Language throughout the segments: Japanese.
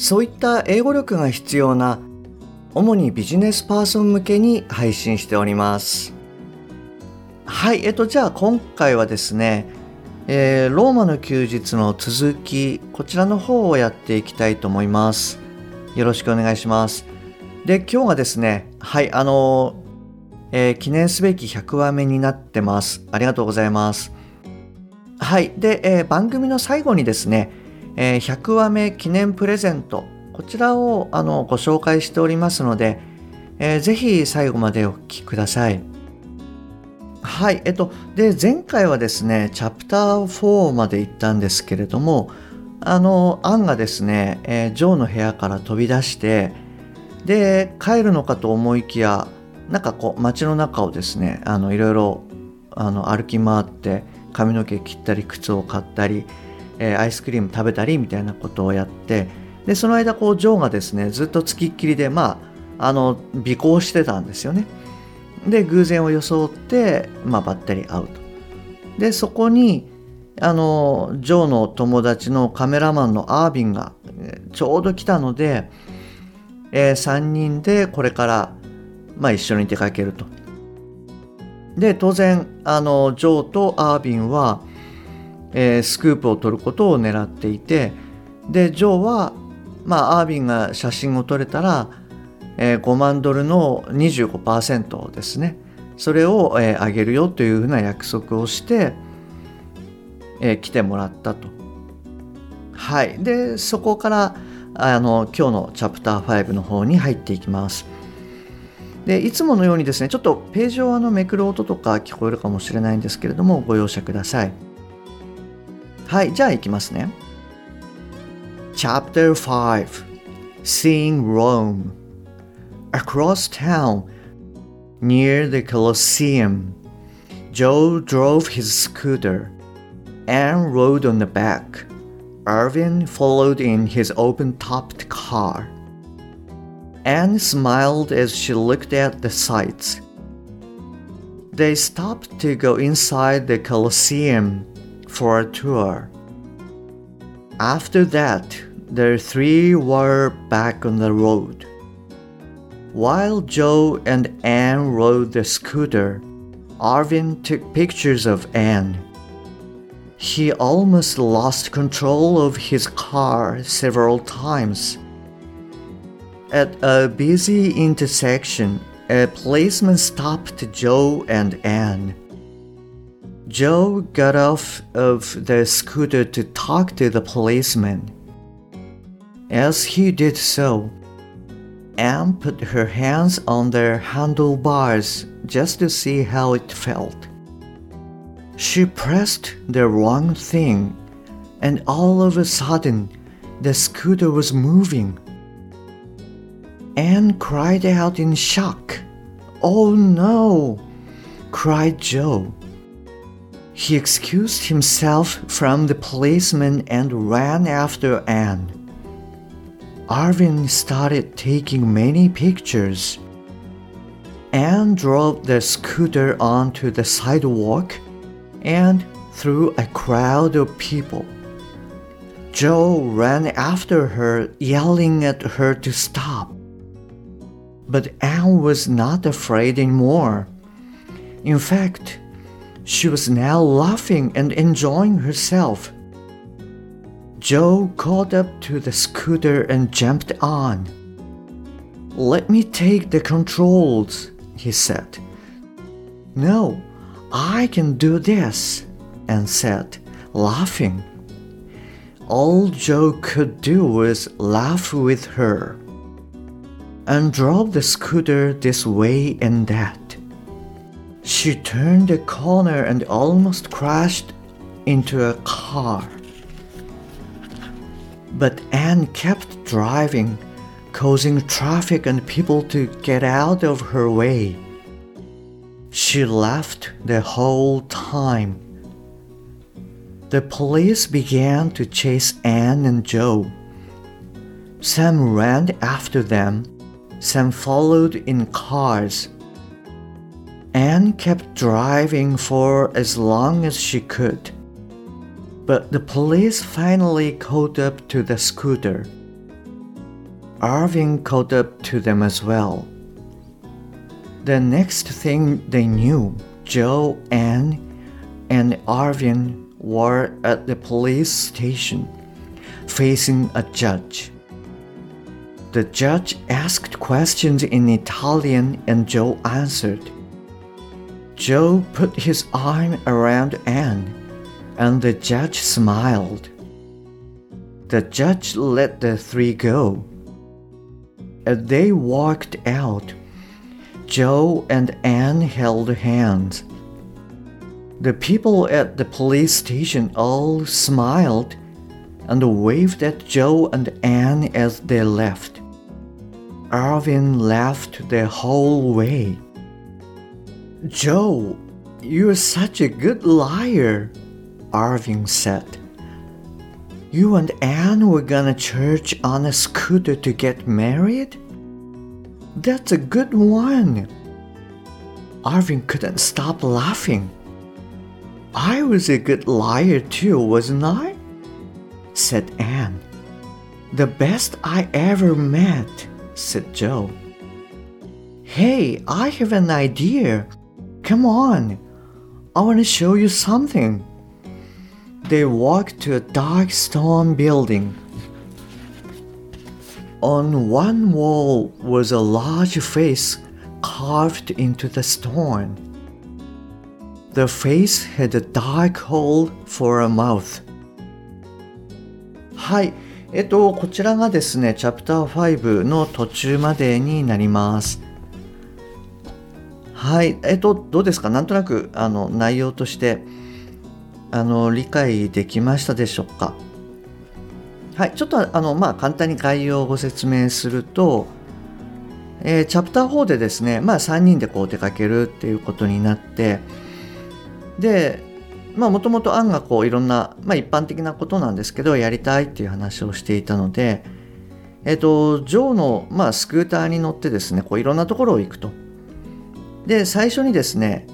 そういった英語力が必要な主にビジネスパーソン向けに配信しております。はいえっとじゃあ今回はですね、えー、ローマの休日の続きこちらの方をやっていきたいと思います。よろしくお願いします。で今日がですねはいあのえー、記念すべき100話目になってます。ありがとうございます。はいで、えー、番組の最後にですねえー、100話目記念プレゼント。こちらをあのご紹介しておりますので、えー、ぜひ最後までお聞きください。はいえっとで前回はですねチャプター4まで行ったんですけれどもあのアンがですね、えー、ジョーの部屋から飛び出してで帰るのかと思いきやなんかこう街の中をですねあのいろいろあの歩き回って髪の毛切ったり靴を買ったりえー、アイスクリーム食べたりみたいなことをやってでその間こうジョーがですねずっとつきっきりでまああの尾行してたんですよね。で偶然を装って、まあ、ばったり会うと。でそこにあのジョーの友達のカメラマンのアービンがちょうど来たので、えー、3人でこれから、まあ、一緒に出かけると。で当然あのジョーとアービンはえー、スクープを撮ることを狙っていてでジョーは、まあ、アービンが写真を撮れたら、えー、5万ドルの25%ですねそれを、えー、あげるよというふうな約束をして、えー、来てもらったと。はい、でそこからあの今日のチャプター5の方に入っていきます。でいつものようにですねちょっとページをあのめくる音とか聞こえるかもしれないんですけれどもご容赦ください。はい、じゃあ行きますね。Chapter 5 Seeing Rome Across town, near the Colosseum, Joe drove his scooter. Anne rode on the back. Irvin followed in his open topped car. Anne smiled as she looked at the sights. They stopped to go inside the Colosseum for a tour. After that, the three were back on the road. While Joe and Anne rode the scooter, Arvin took pictures of Anne. He almost lost control of his car several times. At a busy intersection, a policeman stopped Joe and Anne. Joe got off of the scooter to talk to the policeman. As he did so, Anne put her hands on the handlebars just to see how it felt. She pressed the wrong thing, and all of a sudden, the scooter was moving. Anne cried out in shock. Oh no! cried Joe. He excused himself from the policeman and ran after Anne. Arvin started taking many pictures. Anne drove the scooter onto the sidewalk and through a crowd of people. Joe ran after her, yelling at her to stop. But Anne was not afraid anymore. In fact, she was now laughing and enjoying herself. Joe caught up to the scooter and jumped on. Let me take the controls, he said. No, I can do this, and said, laughing. All Joe could do was laugh with her and drove the scooter this way and that. She turned a corner and almost crashed into a car. But Anne kept driving, causing traffic and people to get out of her way. She laughed the whole time. The police began to chase Anne and Joe. Sam ran after them. Sam followed in cars. Anne kept driving for as long as she could. But the police finally caught up to the scooter. Arvin caught up to them as well. The next thing they knew, Joe, Anne, and Arvin were at the police station, facing a judge. The judge asked questions in Italian and Joe answered. Joe put his arm around Anne, and the judge smiled. The judge let the three go. As they walked out, Joe and Anne held hands. The people at the police station all smiled and waved at Joe and Anne as they left. Arvin laughed the whole way. Joe, you're such a good liar, Arvin said. You and Anne were gonna church on a scooter to get married? That's a good one. Arvin couldn't stop laughing. I was a good liar too, wasn't I? said Anne. The best I ever met, said Joe. Hey, I have an idea. Come on. I want to show you something. They walked to a dark stone building. On one wall was a large face carved into the stone. The face had a dark hole for a mouth. はい。えっと、こちらがですね、チャプター5の途中までになります。 はい。えっと、どうですか？なんとなく、あの、内容として、あの、理解できましたでしょうか？はい。ちょっと、あの、まあ、簡単に概要をご説明すると、えー、チャプター4でですね、まあ、3人でこう出かけるっていうことになって、でもともとアンがこういろんな、まあ、一般的なことなんですけどやりたいっていう話をしていたので、えっ、とジョーの、まあ、スクーターに乗ってですねこういろんなところを行くとで最初にですね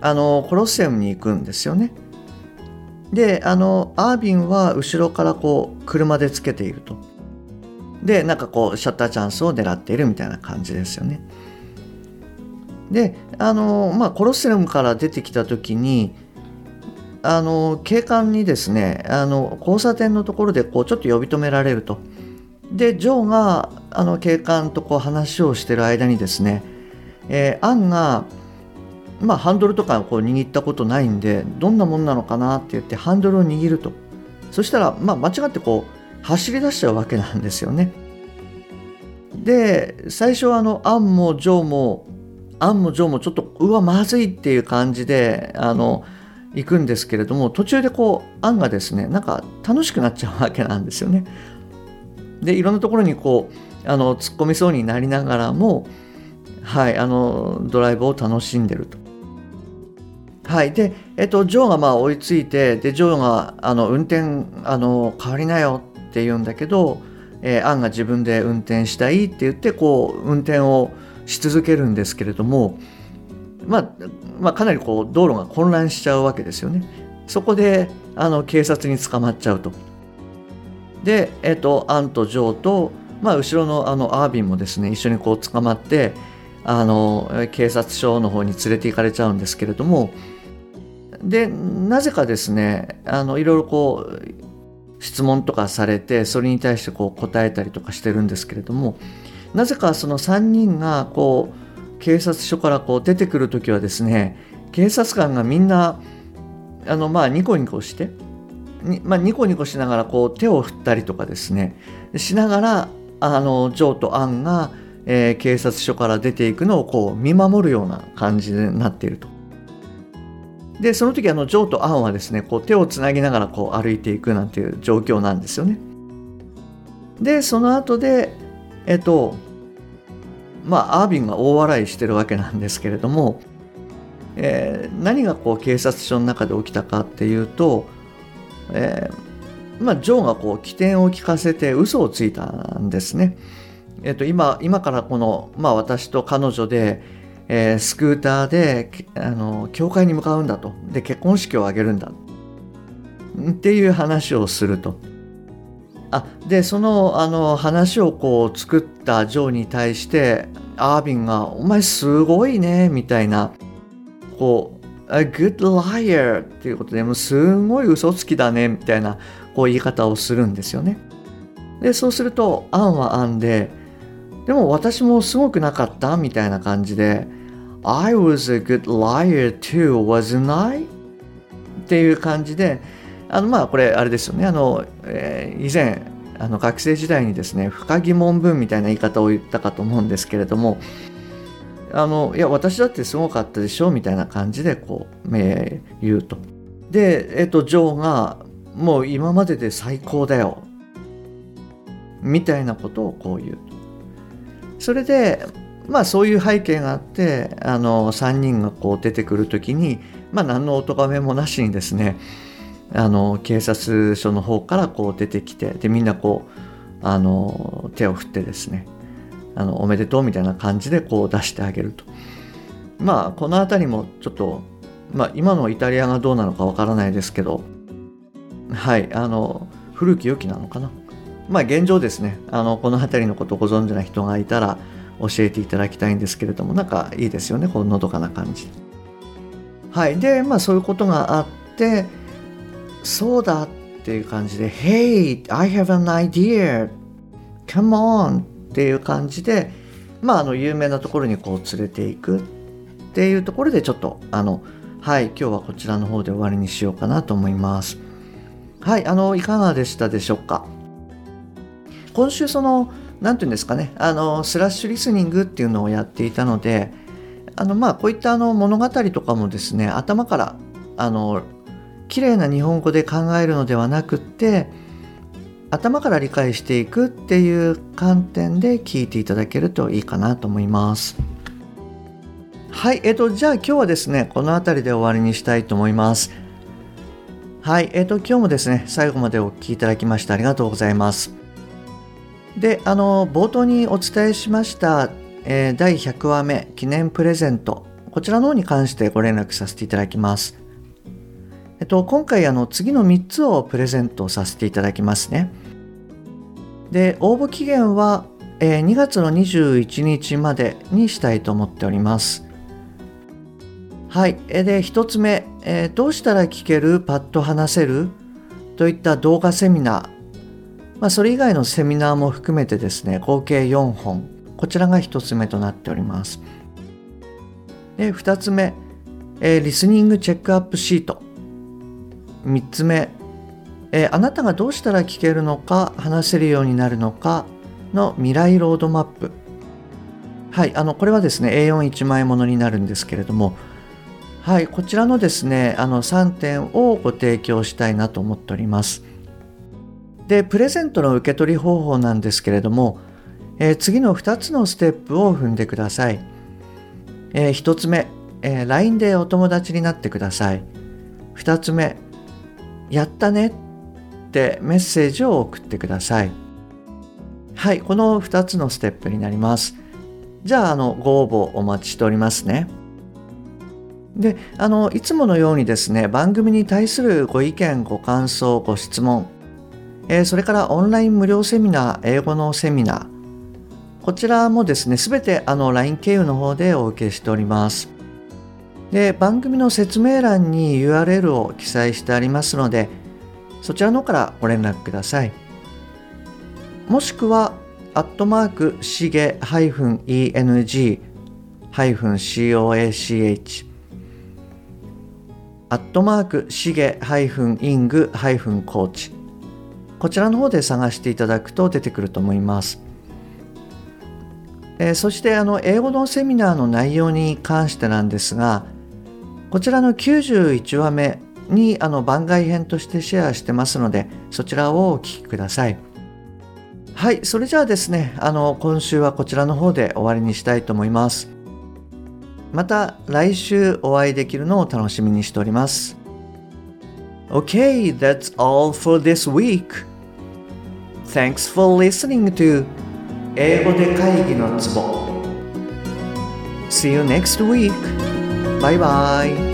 あのコロッセウムに行くんですよね。であのアービンは後ろからこう車でつけていると。でなんかこうシャッターチャンスを狙っているみたいな感じですよね。であのまあコロッセウムから出てきた時にあの警官にですねあの交差点のところでこうちょっと呼び止められると。でジョーがあの警官とこう話をしてる間にですね、えー、アンが、まあ、ハンドルとかこう握ったことないんでどんなもんなのかなって言ってハンドルを握るとそしたら、まあ、間違ってこう走り出しちゃうわけなんですよねで最初はあのアンもジョーもアンもジョーもちょっとうわまずいっていう感じであの、行くんですけれども途中でこう案がですねなんか楽しくなっちゃうわけなんですよね。でいろんなところにこうあの突っ込みそうになりながらも、はい、あのドライブを楽しんでると。はい、で、えっと、ジョーがまあ追いついてでジョーがあの運転あの変わりなよって言うんだけど、えー、アンが自分で運転したいって言ってこう運転をし続けるんですけれどもまあ、まあ、かなりこう道路が混乱しちゃうわけですよね。そこであの警察に捕まっちゃうと。で、えっと、アンとジョーと、まあ、後ろのあのアービンもですね一緒にこう捕まってあの警察署の方に連れて行かれちゃうんですけれども。でなぜかですねあのいろいろこう質問とかされてそれに対してこう答えたりとかしてるんですけれども。なぜかその3人がこう警察署からこう出てくる時はですね警察官がみんなあのまあニコニコしてに、まあ、ニコニコしながらこう手を振ったりとかですね。しながらあのジョーとアンが、えー、警察署から出ていくのをこう見守るような感じになっていると。でその時あのジョーとアンはですねこう手をつなぎながらこう歩いていくなんていう状況なんですよね。でその後でえっとまあアービンが大笑いしてるわけなんですけれども、えー、何がこう警察署の中で起きたかっていうと、えー、まあ、ジョーがこう起点を聞かせて嘘をついたんですね。えっと、今今からこの、まあ、私と彼女で、えー、スクーターであの教会に向かうんだとで結婚式を挙げるんだっていう話をすると。あでそのあの話をこう作ったジョーに対してアービンが「お前すごいね」みたいなこう「A good liar」っていうことでもうすごい嘘つきだねみたいなこう言い方をするんですよね。でそうするとアンはアンででも私もすごくなかったみたいな感じで I was a good liar too, wasn't I? っていう感じであのまあこれあれですよね。あの、えー、以前あの学生時代にですね不可疑問文みたいな言い方を言ったかと思うんですけれどもあのいや私だってすごかったでしょうみたいな感じでこう、えー、言うと。でえっ、ー、とジョーがもう今までで最高だよ。みたいなことをこう言うと。それでまあそういう背景があってあの3人がこう出てくる時にまあ何のお咎めもなしにですねあの警察署の方からこう出てきてでみんなこうあの手を振ってですねあのおめでとうみたいな感じでこう出してあげると。まあこの辺りもちょっと、まあ、今のイタリアがどうなのかわからないですけどはいあの古き良きなのかな。まあ現状ですね、あのこの辺りのことをご存知な人がいたら教えていただきたいんですけれども、なんかいいですよね、こののどかな感じ。はい。で、まあそういうことがあって、そうだっていう感じで、Hey, I have an idea! Come on! っていう感じで、まああの有名なところにこう連れていくっていうところでちょっとあの、はい、今日はこちらの方で終わりにしようかなと思います。はい、あの、いかがでしたでしょうか？今週その何て言うんですかねあのスラッシュリスニングっていうのをやっていたのであのまあこういったあの物語とかもですね頭からあの綺麗な日本語で考えるのではなくって頭から理解していくっていう観点で聞いていただけるといいかなと思います。はい、えっと、じゃあ今日はですね、この辺りで終わりにしたいと思います。はい、えっと、今日もですね、最後までお聴きいただきましてありがとうございます。であの冒頭にお伝えしました、えー、第100話目記念プレゼントこちらの方に関してご連絡させていただきます。えっと、今回あの次の3つをプレゼントさせていただきますね。で応募期限は、えー、2月の21日までにしたいと思っております。はい。で、1つ目、えー、どうしたら聞ける？パッと話せる？といった動画セミナーまあ、それ以外のセミナーも含めてですね合計4本。こちらが1つ目となっております。で2つ目、えー、リスニングチェックアップシート。3つ目、えー、あなたがどうしたら聞けるのか話せるようになるのかの未来ロードマップ。はいあのこれはですね A41 枚ものになるんですけれども。はいこちらのですねあの3点をご提供したいなと思っております。でプレゼントの受け取り方法なんですけれども、えー、次の2つのステップを踏んでください、えー、1つ目、えー、LINE でお友達になってください。2つ目やったねってメッセージを送ってください。はいこの2つのステップになります。じゃああのご応募お待ちしておりますね。であのいつものようにですね番組に対するご意見ご感想ご質問えー、それからオンライン無料セミナー、英語のセミナー、こちらもですね、すべてあの LINE 経由の方でお受けしております。で、番組の説明欄に URL を記載してありますので、そちらの方からご連絡ください。もしくは、アットマーク、しげ -eng-coach アットマーク、しげ -ing-coach こちらの方で探していただくと出てくると思います。えー、そしてあの英語のセミナーの内容に関してなんですがこちらの91話目にあの番外編としてシェアしてますのでそちらをお聴きください。はいそれじゃあですねあの今週はこちらの方で終わりにしたいと思います。また来週お会いできるのを楽しみにしております。Okay, that's all for this week. Thanks for listening to 英語で会議のツボ See you next week. Bye bye.